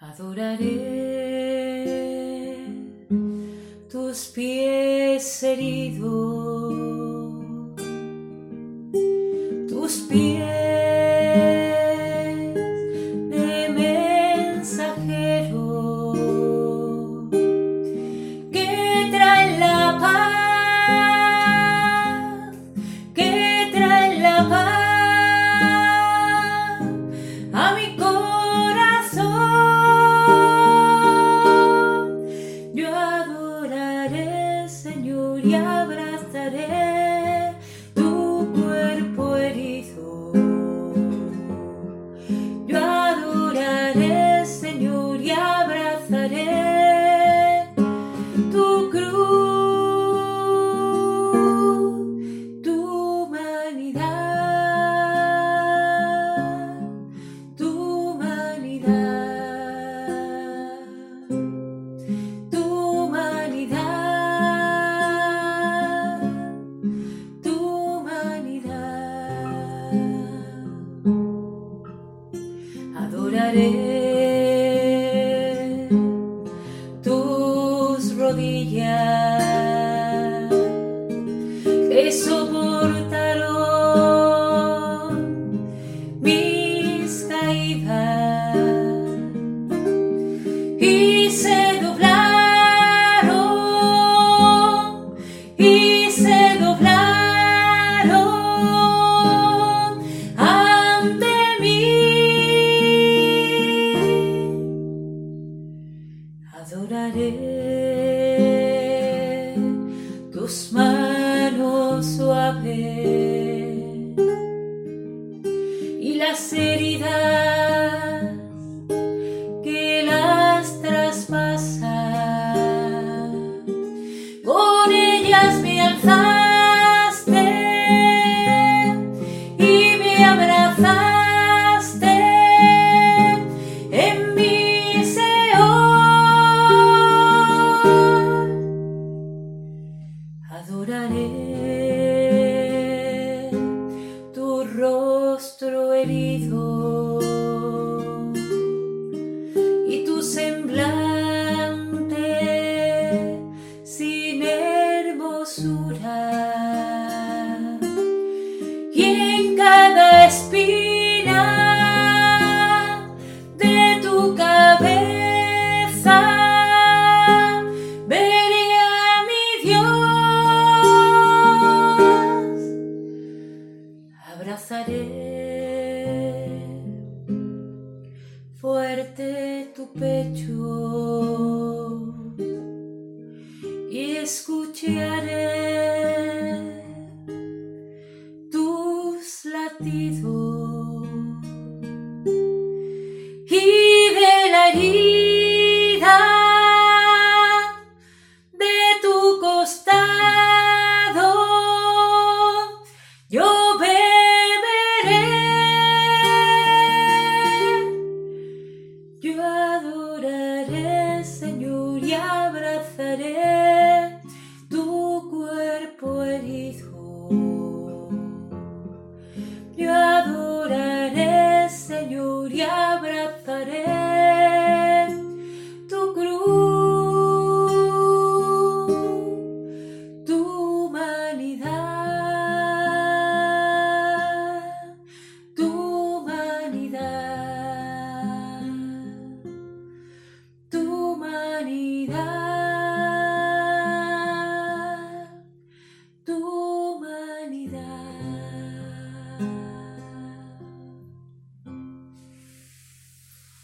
adoraré tus pies heridos. tus rodillas que soportaron mis caídas. tus manos suaves y las heridas espina de tu cabeza. Venía mi Dios, abrazaré fuerte tu pecho y escucharé. peace.